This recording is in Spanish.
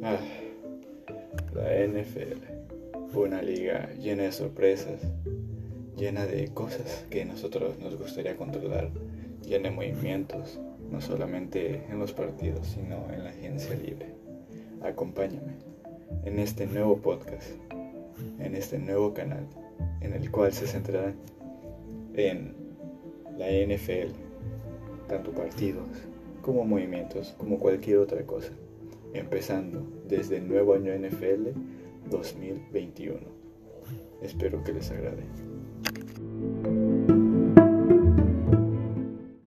Ah, la NFL, una liga llena de sorpresas, llena de cosas que nosotros nos gustaría controlar, llena de movimientos, no solamente en los partidos, sino en la agencia libre. Acompáñame en este nuevo podcast, en este nuevo canal, en el cual se centrará en la NFL, tanto partidos como movimientos, como cualquier otra cosa, empezando desde el nuevo año NFL 2021. Espero que les agrade.